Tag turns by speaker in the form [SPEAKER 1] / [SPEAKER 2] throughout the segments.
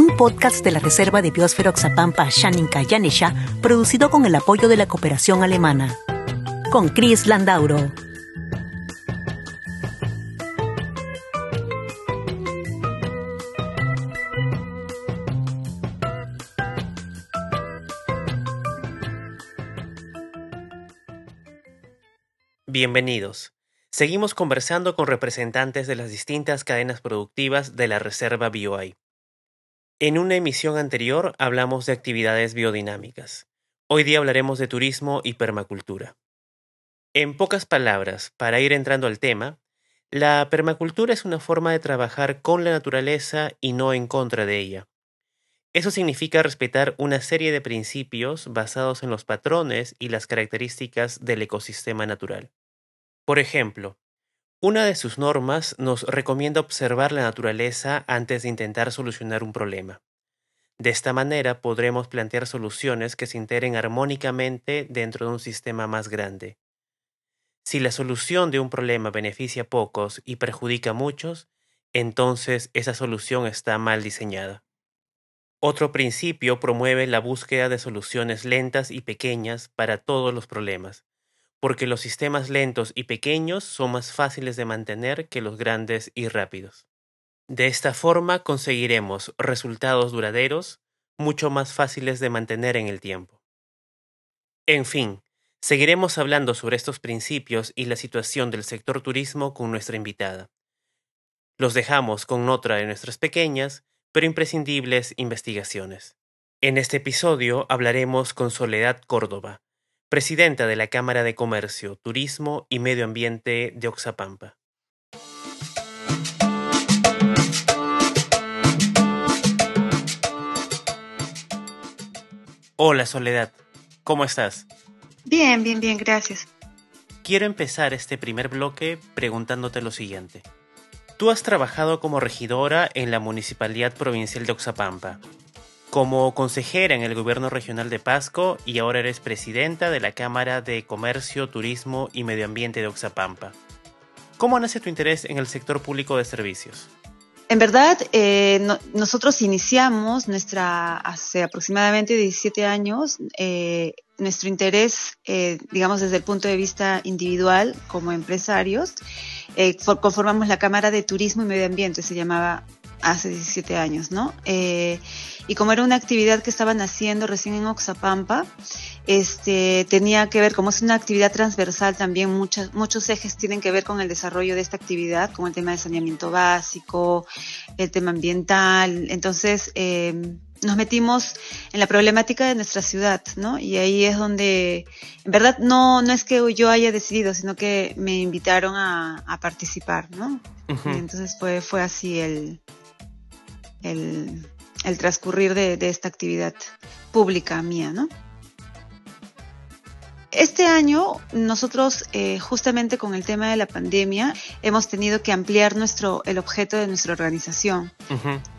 [SPEAKER 1] un podcast de la Reserva de Biosfera Oxapampa Shaninka Yanesha, producido con el apoyo de la cooperación alemana. Con Chris Landauro.
[SPEAKER 2] Bienvenidos. Seguimos conversando con representantes de las distintas cadenas productivas de la Reserva BioI. En una emisión anterior hablamos de actividades biodinámicas. Hoy día hablaremos de turismo y permacultura. En pocas palabras, para ir entrando al tema, la permacultura es una forma de trabajar con la naturaleza y no en contra de ella. Eso significa respetar una serie de principios basados en los patrones y las características del ecosistema natural. Por ejemplo, una de sus normas nos recomienda observar la naturaleza antes de intentar solucionar un problema. De esta manera podremos plantear soluciones que se integren armónicamente dentro de un sistema más grande. Si la solución de un problema beneficia a pocos y perjudica a muchos, entonces esa solución está mal diseñada. Otro principio promueve la búsqueda de soluciones lentas y pequeñas para todos los problemas, porque los sistemas lentos y pequeños son más fáciles de mantener que los grandes y rápidos. De esta forma conseguiremos resultados duraderos, mucho más fáciles de mantener en el tiempo. En fin, seguiremos hablando sobre estos principios y la situación del sector turismo con nuestra invitada. Los dejamos con otra de nuestras pequeñas, pero imprescindibles investigaciones. En este episodio hablaremos con Soledad Córdoba, presidenta de la Cámara de Comercio, Turismo y Medio Ambiente de Oxapampa. Hola Soledad, ¿cómo estás?
[SPEAKER 3] Bien, bien, bien, gracias.
[SPEAKER 2] Quiero empezar este primer bloque preguntándote lo siguiente. Tú has trabajado como regidora en la Municipalidad Provincial de Oxapampa como consejera en el gobierno regional de Pasco y ahora eres presidenta de la Cámara de Comercio, Turismo y Medio Ambiente de Oxapampa. ¿Cómo nace tu interés en el sector público de servicios?
[SPEAKER 3] En verdad, eh, nosotros iniciamos nuestra, hace aproximadamente 17 años, eh, nuestro interés, eh, digamos, desde el punto de vista individual como empresarios, conformamos la Cámara de Turismo y Medio Ambiente, se llamaba hace 17 años, ¿no? Eh, y como era una actividad que estaban haciendo recién en Oxapampa, este, tenía que ver, como es una actividad transversal también, muchos, muchos ejes tienen que ver con el desarrollo de esta actividad, como el tema de saneamiento básico, el tema ambiental. Entonces, eh, nos metimos en la problemática de nuestra ciudad, ¿no? Y ahí es donde, en verdad, no, no es que yo haya decidido, sino que me invitaron a, participar, ¿no? entonces fue, fue así el, el, transcurrir de, esta actividad pública mía, ¿no? Este año nosotros eh, justamente con el tema de la pandemia hemos tenido que ampliar nuestro el objeto de nuestra organización.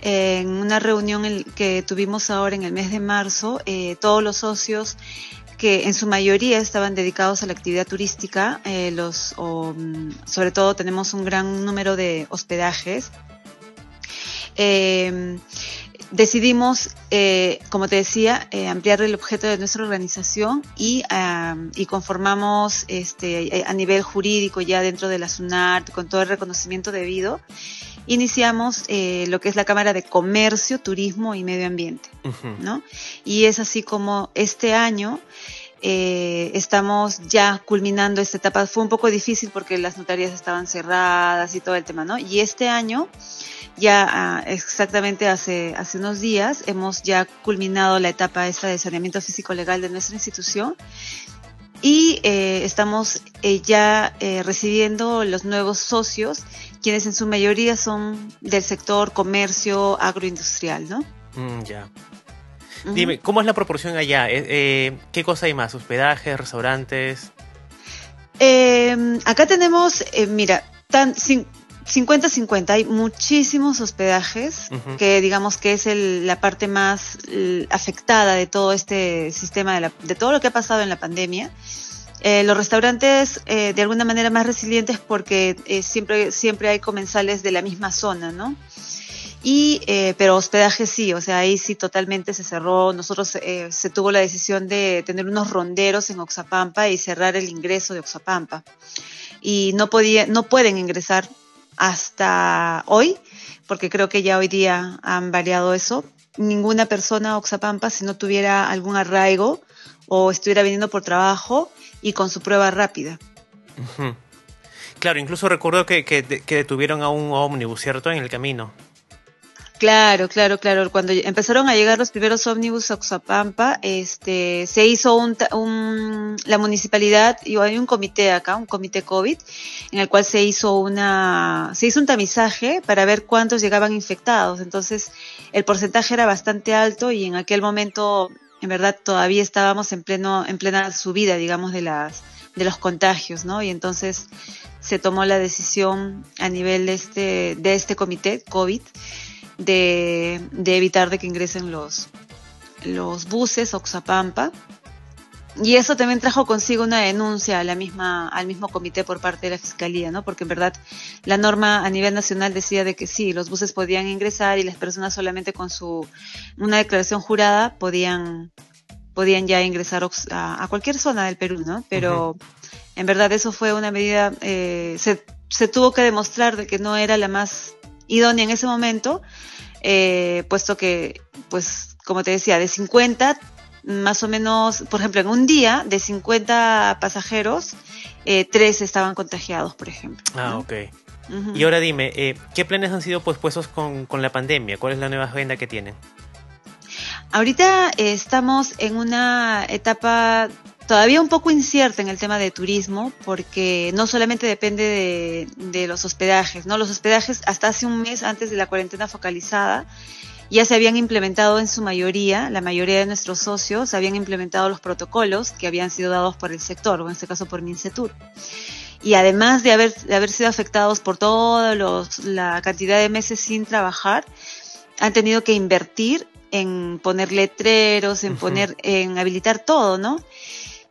[SPEAKER 3] en una reunión que tuvimos ahora en el mes de marzo, eh, todos los socios que en su mayoría estaban dedicados a la actividad turística, eh, los, mm, sobre todo tenemos un gran número de hospedajes eh, decidimos, eh, como te decía, eh, ampliar el objeto de nuestra organización y, y conformamos este, a nivel jurídico ya dentro de la SUNART con todo el reconocimiento debido. Iniciamos eh, lo que es la Cámara de Comercio, Turismo y Medio Ambiente, ¿no? Y es así como este año eh, estamos ya culminando esta etapa. Fue un poco difícil porque las notarías estaban cerradas y todo el tema, ¿no? Y este año ya ah, exactamente hace, hace unos días hemos ya culminado la etapa esta de saneamiento físico legal de nuestra institución y eh, estamos eh, ya eh, recibiendo los nuevos socios, quienes en su mayoría son del sector comercio agroindustrial, ¿no?
[SPEAKER 2] Mm, ya. Dime, ¿cómo es la proporción allá? Eh, eh, ¿Qué cosa hay más? ¿Hospedajes, restaurantes?
[SPEAKER 3] Eh, acá tenemos, mira, tan, 50-50, hay muchísimos hospedajes, que digamos que es la parte más afectada de todo este sistema, de, de, todo lo que ha pasado en la pandemia. los restaurantes, de alguna manera, más resilientes porque siempre, siempre hay comensales de la misma zona, ¿no? Y, eh, pero hospedaje sí, o sea, ahí sí totalmente se cerró. Nosotros eh, se tuvo la decisión de tener unos ronderos en Oxapampa y cerrar el ingreso de Oxapampa. Y no podía, no pueden ingresar hasta hoy, porque creo que ya hoy día han variado eso. Ninguna persona Oxapampa, si no tuviera algún arraigo o estuviera viniendo por trabajo y con su prueba rápida.
[SPEAKER 2] Claro, incluso recuerdo que, que, que detuvieron a un ómnibus, ¿cierto? En el camino.
[SPEAKER 3] Claro, claro, claro. Cuando empezaron a llegar los primeros ómnibus a Oxapampa, este, se hizo un, la municipalidad, y hay un comité acá, un comité COVID, en el cual se hizo una, se hizo un tamizaje para ver cuántos llegaban infectados. Entonces, el porcentaje era bastante alto y en aquel momento, en verdad, todavía estábamos en pleno, en plena subida, digamos, de las, de los contagios, ¿no? Y entonces se tomó la decisión a nivel de este, de este comité COVID de, evitar de que ingresen los, los buses Oxapampa. Y eso también trajo consigo una denuncia a la misma, al mismo comité por parte de la fiscalía, ¿no? Porque en verdad la norma a nivel nacional decía de que sí, los buses podían ingresar y las personas solamente con su una declaración jurada podían podían ya ingresar a, cualquier zona del Perú, ¿no? Pero en verdad eso fue una medida, eh, se, se tuvo que demostrar de que no era la más idónea en ese momento eh, puesto que, pues, como te decía, de 50, más o menos, por ejemplo, en un día, de 50 pasajeros, eh, tres estaban contagiados, por ejemplo.
[SPEAKER 2] Ah, ok. Y ahora dime, eh, ¿qué planes han sido pospuestos con, con la pandemia? ¿Cuál es la nueva agenda que tienen?
[SPEAKER 3] Ahorita estamos en una etapa todavía un poco incierta en el tema de turismo, porque no solamente depende de, los hospedajes, ¿no? Los hospedajes hasta hace un mes antes de la cuarentena focalizada ya se habían implementado en su mayoría, la mayoría de nuestros socios habían implementado los protocolos que habían sido dados por el sector, o en este caso por Mincetur. Y además de haber, de haber sido afectados por toda la cantidad de meses sin trabajar, han tenido que invertir en poner letreros, en poner, en habilitar todo, ¿no?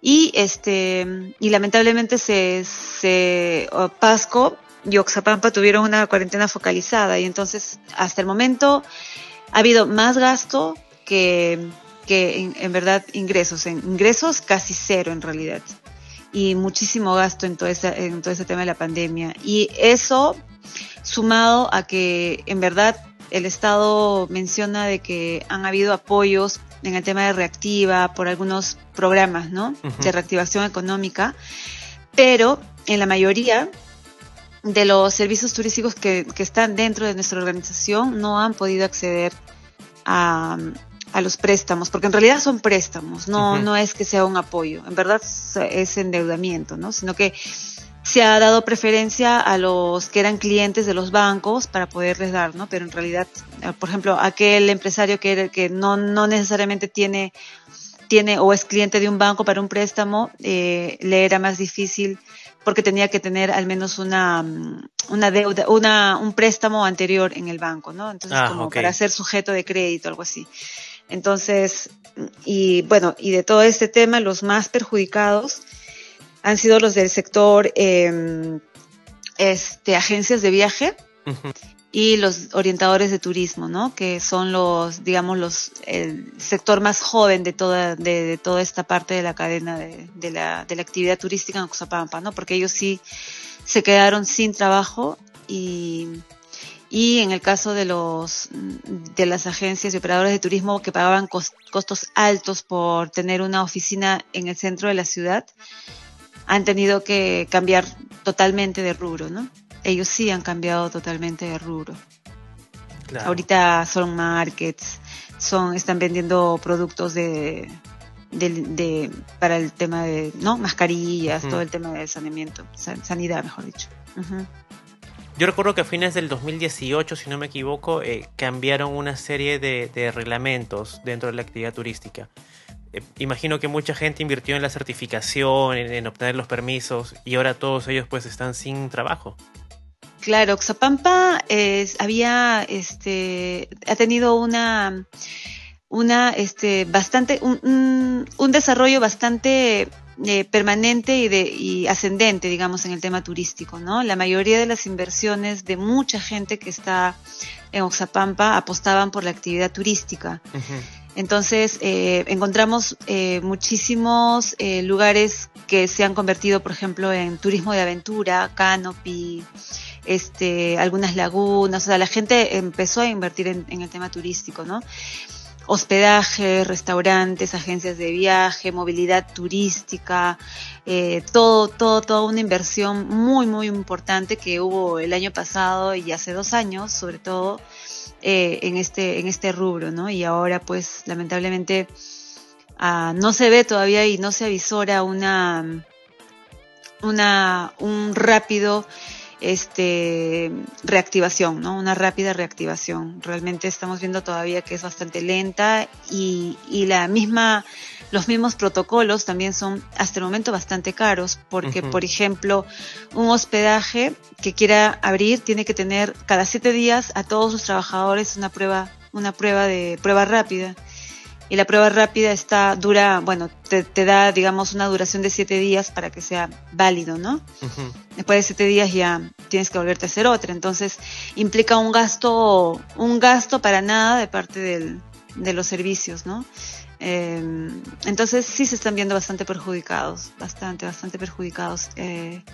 [SPEAKER 3] Y este y lamentablemente se, se Pasco y Oxapampa tuvieron una cuarentena focalizada. Y entonces hasta el momento ha habido más gasto que, que en, verdad ingresos, en ingresos casi cero en realidad. Y muchísimo gasto en todo ese, en todo ese tema de la pandemia. Y eso sumado a que en verdad el Estado menciona de que han habido apoyos en el tema de reactiva, por algunos programas, ¿no? De reactivación económica, pero en la mayoría de los servicios turísticos que, están dentro de nuestra organización no han podido acceder a, los préstamos, porque en realidad son préstamos, no, no es que sea un apoyo, en verdad es endeudamiento, ¿no? Sino que se ha dado preferencia a los que eran clientes de los bancos para poderles dar, ¿no? Pero en realidad, eh, por ejemplo, aquel empresario que, que no, no necesariamente tiene, tiene o es cliente de un banco para un préstamo, eh, le era más difícil porque tenía que tener al menos una, mm, una deuda, una, un préstamo anterior en el banco, ¿no? Entonces, ah, como para ser sujeto de crédito, algo así. Entonces, y bueno, y de todo este tema, los más perjudicados han sido los del sector eh, este, agencias de viaje y los orientadores de turismo, ¿no? Que son los, digamos, los, el sector más joven de toda, de, toda esta parte de la cadena de, de, la, de la actividad turística en Oxapampa, ¿no? Porque ellos sí se quedaron sin trabajo y, y en el caso de los de las agencias y operadores de turismo que pagaban costos altos por tener una oficina en el centro de la ciudad, han tenido que cambiar totalmente de rubro, ¿no? Ellos sí han cambiado totalmente de rubro. Ahorita son markets, son, están vendiendo productos de, de, para el tema de, ¿no? Mascarillas, todo el tema de saneamiento, sanidad, mejor dicho.
[SPEAKER 2] Yo recuerdo que a fines del 2018, si no me equivoco, eh, cambiaron una serie de, reglamentos dentro de la actividad turística. Eh, imagino que mucha gente invirtió en la certificación, en, obtener los permisos, y ahora todos ellos pues están sin trabajo.
[SPEAKER 3] Claro, Xapampa había, este, ha tenido una, una, este, bastante, un, un desarrollo bastante eh, permanente y, de, y ascendente, digamos, en el tema turístico, ¿no? La mayoría de las inversiones de mucha gente que está en Oxapampa apostaban por la actividad turística. Entonces, eh, encontramos eh, muchísimos lugares que se han convertido, por ejemplo, en turismo de aventura, canopy, este, algunas lagunas, o sea, la gente empezó a invertir en, en el tema turístico, ¿no? hospedaje, restaurantes, agencias de viaje, movilidad turística, eh, todo, todo, toda una inversión muy, muy importante que hubo el año pasado y hace dos años, sobre todo, eh, en este, en este rubro, ¿no? Y ahora, pues, lamentablemente, ah, no se ve todavía y no se avisora una, una, un rápido este, reactivación, ¿no? Una rápida reactivación. Realmente estamos viendo todavía que es bastante lenta y, y la misma, los mismos protocolos también son hasta el momento bastante caros porque, por ejemplo, un hospedaje que quiera abrir tiene que tener cada siete días a todos sus trabajadores una prueba, una prueba de prueba rápida y la prueba rápida está dura, bueno, te, da, digamos, una duración de siete días para que sea válido, ¿no? Después de siete días ya tienes que volverte a hacer otra, entonces implica un gasto, un gasto para nada de parte del, de los servicios, ¿no? Em, entonces sí se están viendo bastante perjudicados, bastante, bastante perjudicados eh,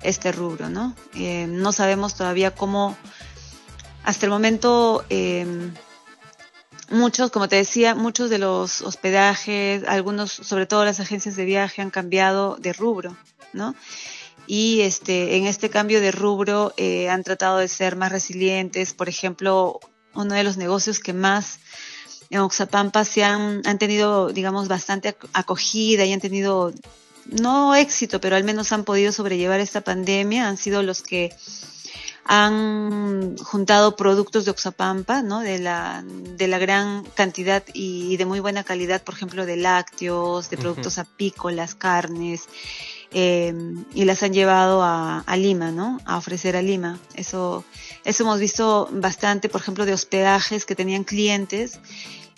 [SPEAKER 3] este rubro, ¿no? Em, no sabemos todavía cómo, hasta el momento, eh, muchos, como te decía, muchos de los hospedajes, algunos, sobre todo las agencias de viaje, han cambiado de rubro, ¿no? Y este, en este cambio de rubro eh, han tratado de ser más resilientes. Por ejemplo, uno de los negocios que más en Oxapampa se han, han tenido, digamos, bastante acogida y han tenido, no éxito, pero al menos han podido sobrellevar esta pandemia, han sido los que han juntado productos de Oxapampa, ¿no? De la, de la gran cantidad y de muy buena calidad, por ejemplo, de lácteos, de productos apícolas, carnes, eh, y las han llevado a, a, Lima, ¿no? A ofrecer a Lima. Eso, eso hemos visto bastante, por ejemplo, de hospedajes que tenían clientes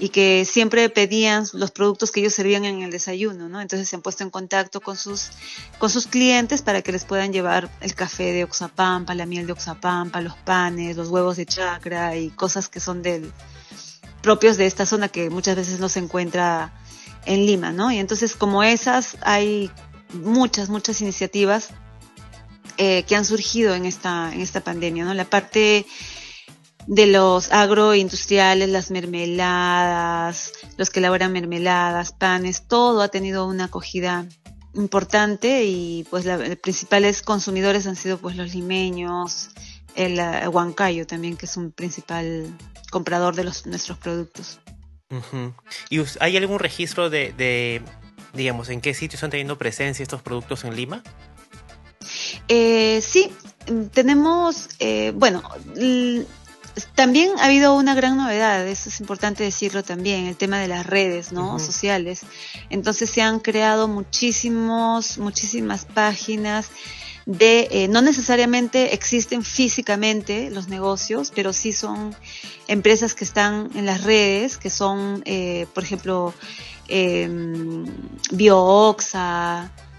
[SPEAKER 3] y que siempre pedían los productos que ellos servían en el desayuno, ¿no? Entonces se han puesto en contacto con sus, con sus clientes para que les puedan llevar el café de Oxapampa, la miel de Oxapampa, los panes, los huevos de chacra y cosas que son del, propios de esta zona que muchas veces no se encuentra en Lima, ¿no? Y entonces como esas hay muchas, muchas iniciativas eh, que han surgido en esta, en esta pandemia, ¿no? La parte de los agroindustriales, las mermeladas, los que elaboran mermeladas, panes, todo ha tenido una acogida importante y pues los principales consumidores han sido pues los limeños, el, Huancayo también que es un principal comprador de los, nuestros productos.
[SPEAKER 2] ¿Y hay algún registro de, de, digamos, en qué sitios están teniendo presencia estos productos en Lima?
[SPEAKER 3] Eh, sí, tenemos, eh, bueno, también ha habido una gran novedad, eso es importante decirlo también, el tema de las redes, ¿no? Sociales. Entonces se han creado muchísimos, muchísimas páginas de, eh, no necesariamente existen físicamente los negocios, pero sí son empresas que están en las redes, que son, eh, por ejemplo, eh, BioOxa, eh,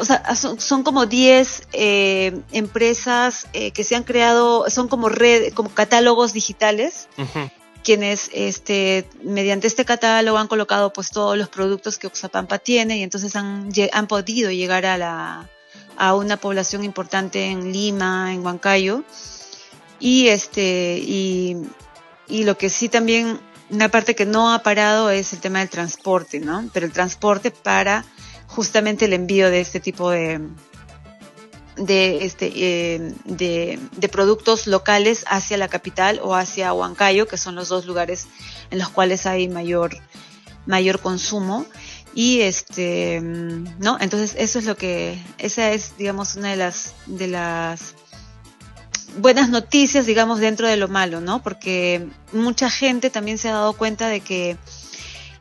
[SPEAKER 3] o sea, son, como 10 eh, empresas eh, que se han creado, son como red, como catálogos digitales, quienes este, mediante este catálogo han colocado pues todos los productos que Oxapampa tiene y entonces han, han podido llegar a la a una población importante en Lima, en Huancayo. Y este, y, y lo que sí también, una parte que no ha parado es el tema del transporte, ¿no? Pero el transporte para justamente el envío de este tipo de, de, este, eh, de, productos locales hacia la capital o hacia Huancayo, que son los dos lugares en los cuales hay mayor, mayor consumo. Y este, ¿no? Entonces eso es lo que, esa es, digamos, una de las, de las buenas noticias, digamos, dentro de lo malo, ¿no? Porque mucha gente también se ha dado cuenta de que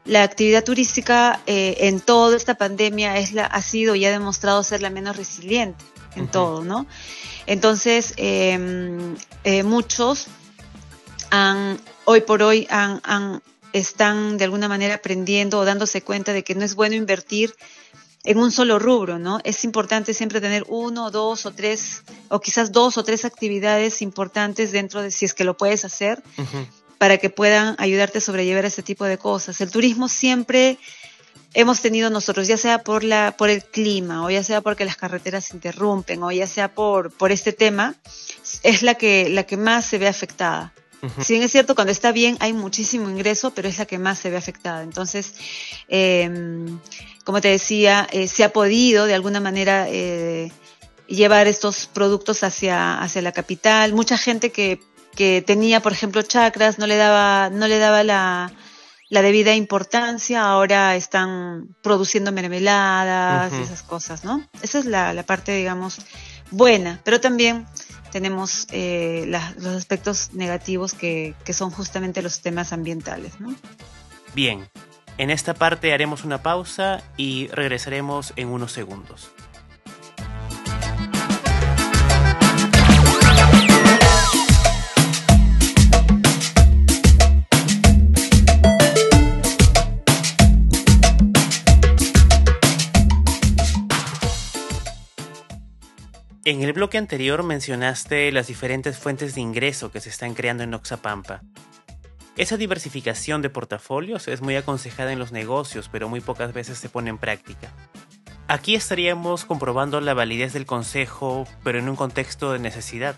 [SPEAKER 3] la actividad turística eh, en toda esta pandemia es la, ha sido y ha demostrado ser la menos resiliente en todo, ¿no? Entonces, em, eh, muchos han, hoy por hoy han, han, están de alguna manera aprendiendo o dándose cuenta de que no es bueno invertir en un solo rubro, ¿no? Es importante siempre tener uno, dos o tres, o quizás dos o tres actividades importantes dentro de si es que lo puedes hacer, para que puedan ayudarte a sobrellevar este tipo de cosas. El turismo siempre hemos tenido nosotros, ya sea por la, por el clima, o ya sea porque las carreteras se interrumpen, o ya sea por, por este tema, es la que, la que más se ve afectada. Si bien es cierto, cuando está bien hay muchísimo ingreso, pero es la que más se ve afectada. Entonces, eh, como te decía, eh, se ha podido de alguna manera eh, llevar estos productos hacia, hacia la capital. Mucha gente que, que tenía, por ejemplo, chakras, no le daba, no le daba la, la debida importancia, ahora están produciendo mermeladas esas cosas, ¿no? Esa es la, la parte, digamos, buena, pero también tenemos eh, la, los aspectos negativos que, que son justamente los temas ambientales, ¿no?
[SPEAKER 2] Bien, en esta parte haremos una pausa y regresaremos en unos segundos. En el bloque anterior mencionaste las diferentes fuentes de ingreso que se están creando en Oxapampa. Esa diversificación de portafolios es muy aconsejada en los negocios, pero muy pocas veces se pone en práctica. Aquí estaríamos comprobando la validez del consejo, pero en un contexto de necesidad.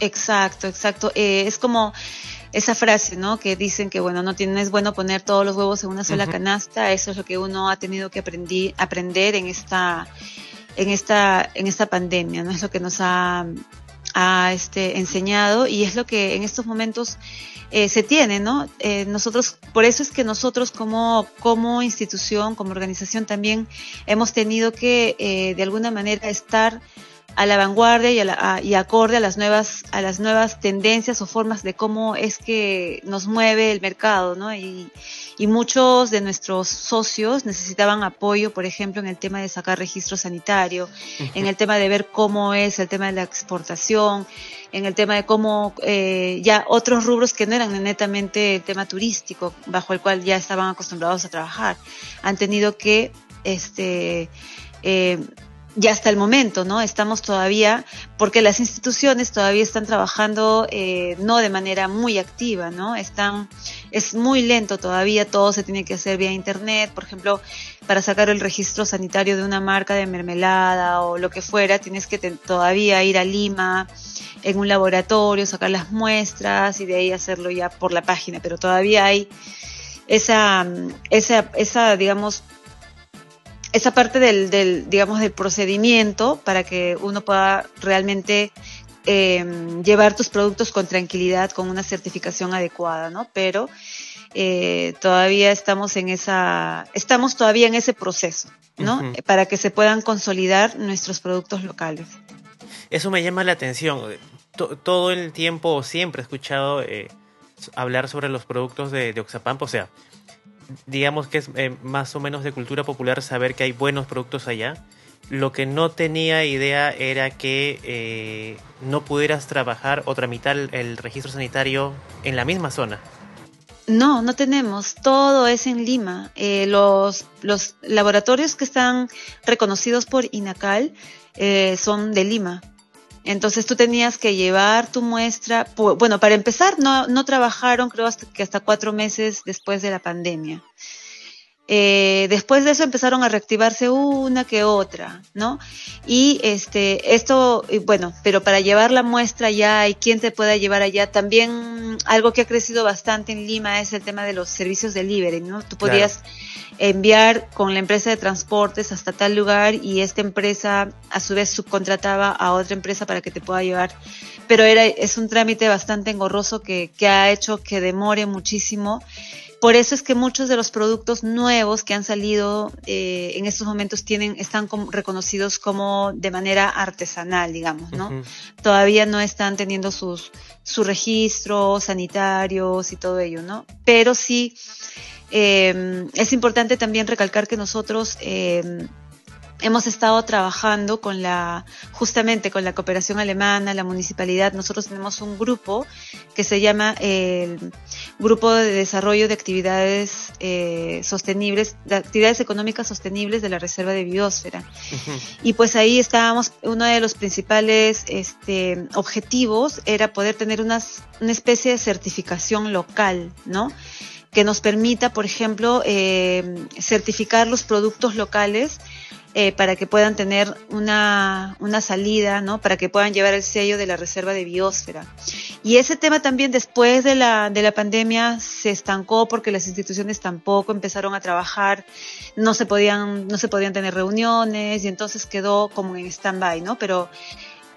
[SPEAKER 3] Exacto, exacto. Eh, es como esa frase, ¿no? Que dicen que, bueno, no, tiene, es bueno poner todos los huevos en una sola canasta. Eso es lo que uno ha tenido que aprender en esta, en esta, en esta pandemia, ¿no? Es lo que nos ha, ha este, enseñado y es lo que en estos momentos eh, se tiene, ¿no? Eh, nosotros, por eso es que nosotros como, como institución, como organización también hemos tenido que eh, de alguna manera estar a la vanguardia y, a y, acorde a las nuevas a las nuevas tendencias o formas de cómo es que nos mueve el mercado, ¿no? Y, y muchos de nuestros socios necesitaban apoyo, por ejemplo, en el tema de sacar registro sanitario, en el tema de ver cómo es el tema de la exportación, en el tema de cómo eh, ya otros rubros que no eran netamente el tema turístico, bajo el cual ya estaban acostumbrados a trabajar, han tenido que este eh, ya hasta el momento, ¿no? Estamos todavía, porque las instituciones todavía están trabajando eh, no de manera muy activa, ¿no? Están, es muy lento todavía, todo se tiene que hacer vía internet, por ejemplo, para sacar el registro sanitario de una marca de mermelada o lo que fuera, tienes que todavía ir a Lima en un laboratorio, sacar las muestras y de ahí hacerlo ya por la página, pero todavía hay esa, esa, esa digamos, esa parte del, del, digamos, del procedimiento para que uno pueda realmente eh, llevar tus productos con tranquilidad, con una certificación adecuada, ¿no? Pero eh, todavía estamos en esa, estamos todavía en ese proceso, ¿no? Para que se puedan consolidar nuestros productos locales.
[SPEAKER 2] Eso me llama la atención. todo el tiempo siempre he escuchado eh, hablar sobre los productos de, de Oxapampa, o sea, digamos que es eh, más o menos de cultura popular saber que hay buenos productos allá. Lo que no tenía idea era que eh, no pudieras trabajar o tramitar el, registro sanitario en la misma zona.
[SPEAKER 3] No, no tenemos. Todo es en Lima. Eh, los, los laboratorios que están reconocidos por INACAL son de Lima. Entonces tú tenías que llevar tu muestra. Bueno, para empezar, no, no trabajaron, creo hasta que hasta cuatro meses después de la pandemia. Eh, después de eso empezaron a reactivarse una que otra, ¿no? Y este, esto, bueno, pero para llevar la muestra ya y quién te pueda llevar allá, también algo que ha crecido bastante en Lima es el tema de los servicios delivery, ¿no? Tú podías enviar con la empresa de transportes hasta tal lugar y esta empresa a su vez subcontrataba a otra empresa para que te pueda llevar. Pero era, es un trámite bastante engorroso que, que ha hecho que demore muchísimo por eso es que muchos de los productos nuevos que han salido eh, en estos momentos tienen, están reconocidos como de manera artesanal, digamos, ¿no? Todavía no están teniendo sus, sus registros sanitarios y todo ello, ¿no? Pero sí, eh, es importante también recalcar que nosotros eh, hemos estado trabajando con la, justamente con la cooperación alemana, la municipalidad. Nosotros tenemos un grupo que se llama el Grupo de Desarrollo de Actividades eh, Sostenibles, de Actividades Económicas Sostenibles de la Reserva de Biosfera. Y pues ahí estábamos, uno de los principales este, objetivos era poder tener unas, una especie de certificación local, ¿no? que nos permita, por ejemplo, eh, certificar los productos locales eh, para que puedan tener una, una salida, ¿no? Para que puedan llevar el sello de la reserva de biosfera. Y ese tema también después de la, de la pandemia se estancó porque las instituciones tampoco empezaron a trabajar, no se podían, no se podían tener reuniones y entonces quedó como en stand-by, ¿no? Pero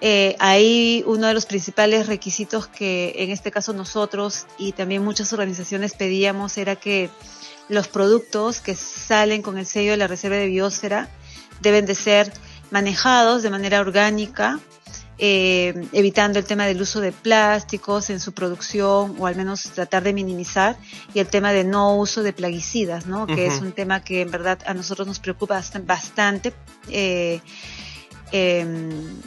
[SPEAKER 3] eh, ahí uno de los principales requisitos que en este caso nosotros y también muchas organizaciones pedíamos era que los productos que salen con el sello de la reserva de biosfera deben de ser manejados de manera orgánica, eh, evitando el tema del uso de plásticos en su producción o al menos tratar de minimizar y el tema de no uso de plaguicidas, ¿no? que es un tema que en verdad a nosotros nos preocupa bastante. Eh, em,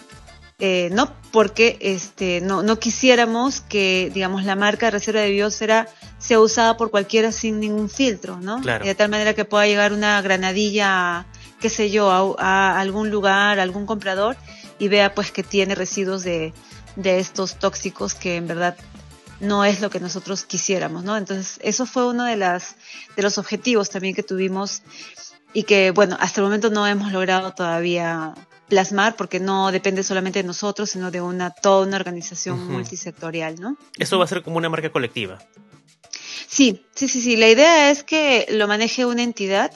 [SPEAKER 3] eh, no porque este no, no quisiéramos que digamos la marca reserva de biosfera sea usada por cualquiera sin ningún filtro, ¿no? De tal manera que pueda llegar una granadilla qué sé yo, a, algún lugar, a algún comprador y vea pues que tiene residuos de, de estos tóxicos que en verdad no es lo que nosotros quisiéramos, ¿no? Entonces, eso fue uno de las de los objetivos también que tuvimos y que bueno, hasta el momento no hemos logrado todavía plasmar porque no depende solamente de nosotros, sino de una toda una organización multisectorial, ¿no?
[SPEAKER 2] Eso va a ser como una marca colectiva.
[SPEAKER 3] Sí, sí, sí, sí. La idea es que lo maneje una entidad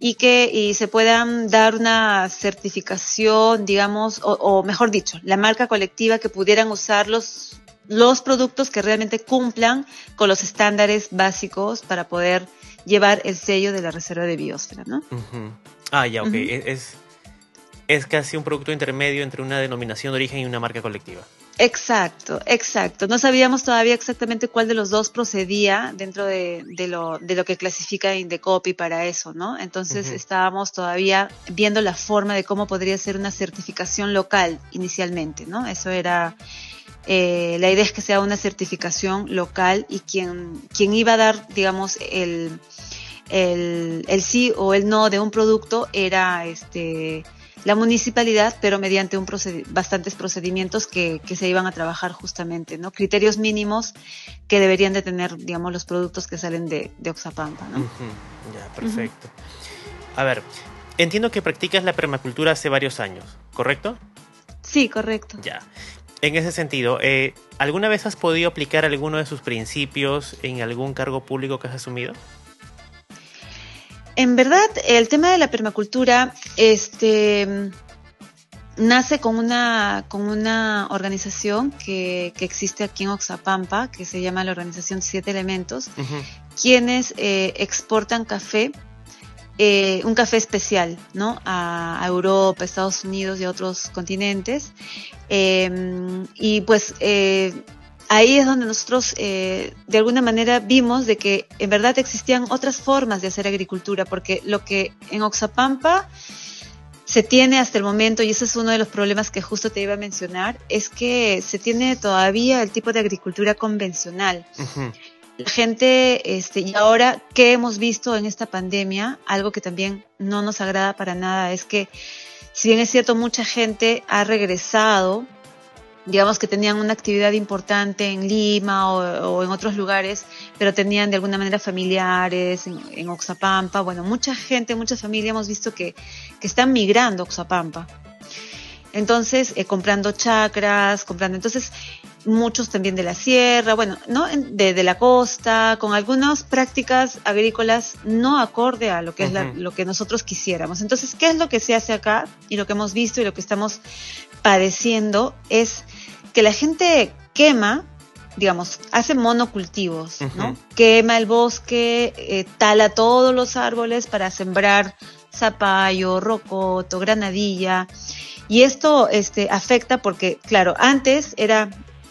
[SPEAKER 3] y que y se puedan dar una certificación, digamos, o, mejor dicho, la marca colectiva que pudieran usar los, los productos que realmente cumplan con los estándares básicos para poder llevar el sello de la reserva de biosfera, ¿no?
[SPEAKER 2] Ah, ya, ok. es, es casi un producto intermedio entre una denominación de origen y una marca colectiva.
[SPEAKER 3] Exacto, exacto. No sabíamos todavía exactamente cuál de los dos procedía dentro de, lo, de lo que clasifica Indecopy para eso, ¿no? Entonces estábamos todavía viendo la forma de cómo podría ser una certificación local inicialmente, ¿no? Eso era, eh, la idea es que sea una certificación local y quien, quien iba a dar, digamos, el, el, el sí o el no de un producto era este la municipalidad, pero mediante un bastantes procedimientos que, se iban a trabajar justamente, ¿no? Criterios mínimos que deberían de tener, digamos, los productos que salen de, de Oxapampa, ¿no?
[SPEAKER 2] Ya, perfecto. A ver, entiendo que practicas la permacultura hace varios años, ¿correcto?
[SPEAKER 3] Sí, correcto.
[SPEAKER 2] Ya. En ese sentido, eh, ¿alguna vez has podido aplicar alguno de sus principios en algún cargo público que has asumido?
[SPEAKER 3] En verdad, el tema de la permacultura, este nace con una, con una organización que, que existe aquí en Oxapampa, que se llama la organización Siete Elementos, quienes eh, exportan café, eh, un café especial, ¿no? A, Europa, Estados Unidos y a otros continentes. Em, y pues eh, ahí es donde nosotros eh, de alguna manera vimos de que en verdad existían otras formas de hacer agricultura, porque lo que en Oxapampa se tiene hasta el momento, y ese es uno de los problemas que justo te iba a mencionar, es que se tiene todavía el tipo de agricultura convencional. La gente, este, y ahora, ¿qué hemos visto en esta pandemia? Algo que también no nos agrada para nada es que, si bien es cierto, mucha gente ha regresado digamos que tenían una actividad importante en Lima o, en otros lugares, pero tenían de alguna manera familiares en, Oxapampa. Bueno, mucha gente, mucha familia hemos visto que, que están migrando a Oxapampa. Entonces, eh, comprando chacras, comprando. Entonces, muchos también de la sierra, bueno, ¿no? De, de la costa, con algunas prácticas agrícolas no acorde a lo que es lo que nosotros quisiéramos. Entonces, ¿qué es lo que se hace acá? Y lo que hemos visto y lo que estamos padeciendo es que la gente quema digamos, hace monocultivos, ¿no? Quema el bosque, eh, tala todos los árboles para sembrar zapallo, rocoto, granadilla. Y esto este, afecta porque, claro, antes era,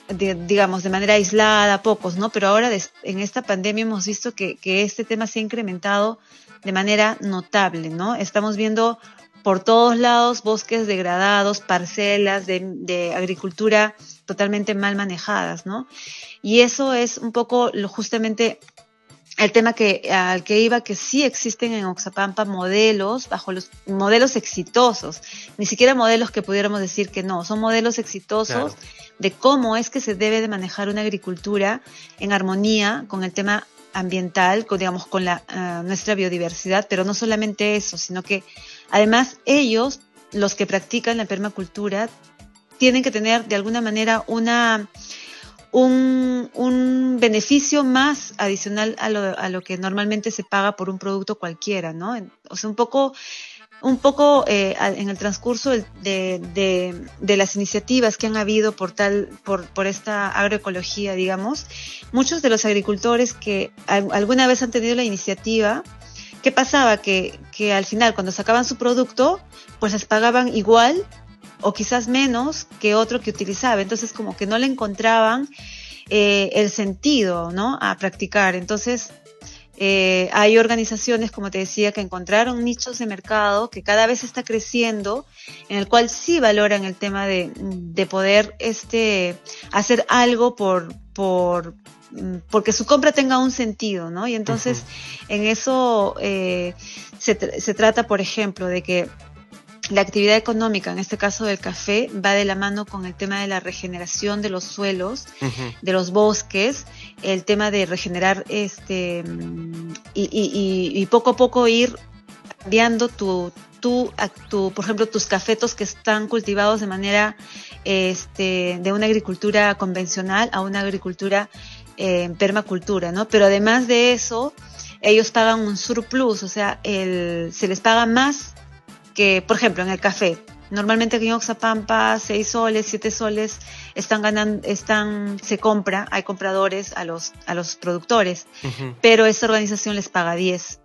[SPEAKER 3] digamos, de manera aislada, pocos, ¿no? Pero ahora en esta pandemia hemos visto que, que este tema se ha incrementado de manera notable, ¿no? Estamos viendo por todos lados bosques degradados, parcelas de, de agricultura totalmente mal manejadas, ¿no? Y eso es un poco lo, justamente el tema que al que iba que sí existen en Oxapampa modelos bajo los modelos exitosos, ni siquiera modelos que pudiéramos decir que no, son modelos exitosos de cómo es que se debe de manejar una agricultura en armonía con el tema ambiental, con, digamos con la uh, nuestra biodiversidad, pero no solamente eso, sino que además ellos los que practican la permacultura tienen que tener de alguna manera una un, un beneficio más adicional a lo, a lo que normalmente se paga por un producto cualquiera, ¿no? O sea, un poco un poco eh, en el transcurso de, de, de, las iniciativas que han habido por tal por, por esta agroecología digamos muchos de los agricultores que alguna vez han tenido la iniciativa qué pasaba que, que al final cuando sacaban su producto pues les pagaban igual o quizás menos que otro que utilizaba. Entonces como que no le encontraban eh, el sentido, ¿no? A practicar. Entonces eh, hay organizaciones, como te decía, que encontraron nichos de mercado que cada vez está creciendo, en el cual sí valoran el tema de, de poder este, hacer algo por, por, porque su compra tenga un sentido, ¿no? Y entonces uh -huh. en eso eh, se, se trata, por ejemplo, de que la actividad económica, en este caso del café, va de la mano con el tema de la regeneración de los suelos, uh -huh. de los bosques, el tema de regenerar este y, y, y, poco a poco ir cambiando tu, tu, tu, por ejemplo, tus cafetos que están cultivados de manera este, de una agricultura convencional a una agricultura eh, permacultura, ¿no? Pero además de eso, ellos pagan un surplus, o sea, el, se les paga más que, por ejemplo, en el café, normalmente aquí en Oxapampa, 6 soles, 7 soles, están ganando, están, se compra, hay compradores a los, a los productores, uh -huh. pero esta organización les paga 10.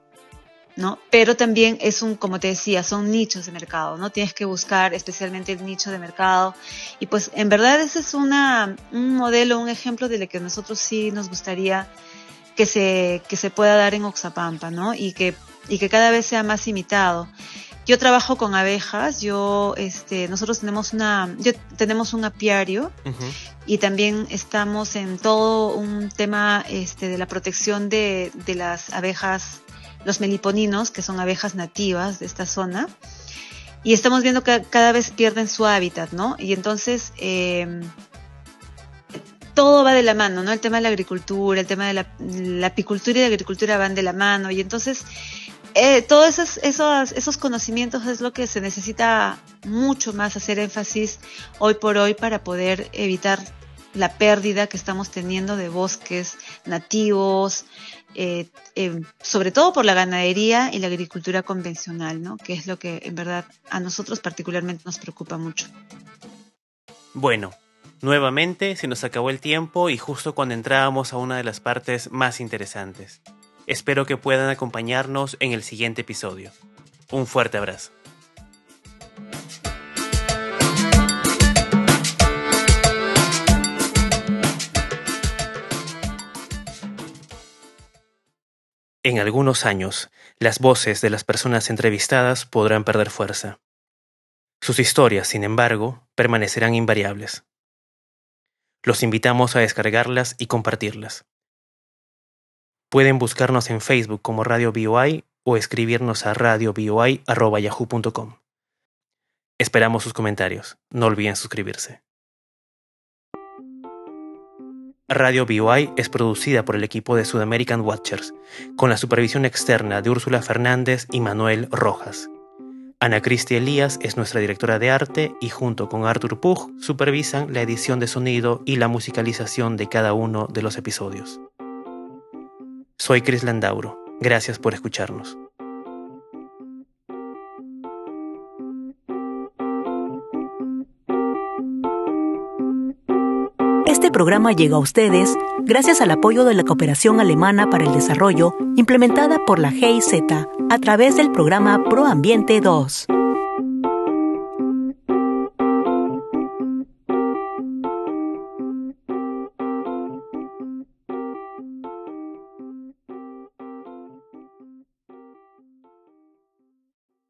[SPEAKER 3] ¿no? Pero también es un, como te decía, son nichos de mercado, ¿no? Tienes que buscar especialmente el nicho de mercado. Y pues en verdad ese es una, un modelo, un ejemplo de lo que nosotros sí nos gustaría que se, que se pueda dar en Oxapampa, ¿no? Y que, y que cada vez sea más imitado. Yo trabajo con abejas, yo, este, nosotros tenemos una, yo, tenemos un apiario uh -huh. y también estamos en todo un tema, este, de la protección de, de las abejas, los meliponinos, que son abejas nativas de esta zona. Y estamos viendo que cada vez pierden su hábitat, ¿no? Y entonces, eh, todo va de la mano, ¿no? El tema de la agricultura, el tema de la, la apicultura y la agricultura van de la mano. Y entonces, eh, todos esos, esos, esos conocimientos es lo que se necesita mucho más hacer énfasis hoy por hoy para poder evitar la pérdida que estamos teniendo de bosques nativos, eh, eh, sobre todo por la ganadería y la agricultura convencional, ¿no? que es lo que en verdad a nosotros particularmente nos preocupa mucho.
[SPEAKER 2] Bueno, nuevamente se nos acabó el tiempo y justo cuando entrábamos a una de las partes más interesantes. Espero que puedan acompañarnos en el siguiente episodio. Un fuerte abrazo. En algunos años, las voces de las personas entrevistadas podrán perder fuerza. Sus historias, sin embargo, permanecerán invariables. Los invitamos a descargarlas y compartirlas. Pueden buscarnos en Facebook como Radio BOI o escribirnos a radioboi.yahoo.com. Esperamos sus comentarios. No olviden suscribirse. Radio BOI es producida por el equipo de Sudamerican Watchers, con la supervisión externa de Úrsula Fernández y Manuel Rojas. Ana Cristi Elías es nuestra directora de arte y junto con Arthur Pug supervisan la edición de sonido y la musicalización de cada uno de los episodios. Soy Chris Landauro. Gracias por escucharnos.
[SPEAKER 1] programa llega a ustedes gracias al apoyo de la Cooperación Alemana para el Desarrollo implementada por la GIZ a través del programa ProAmbiente 2.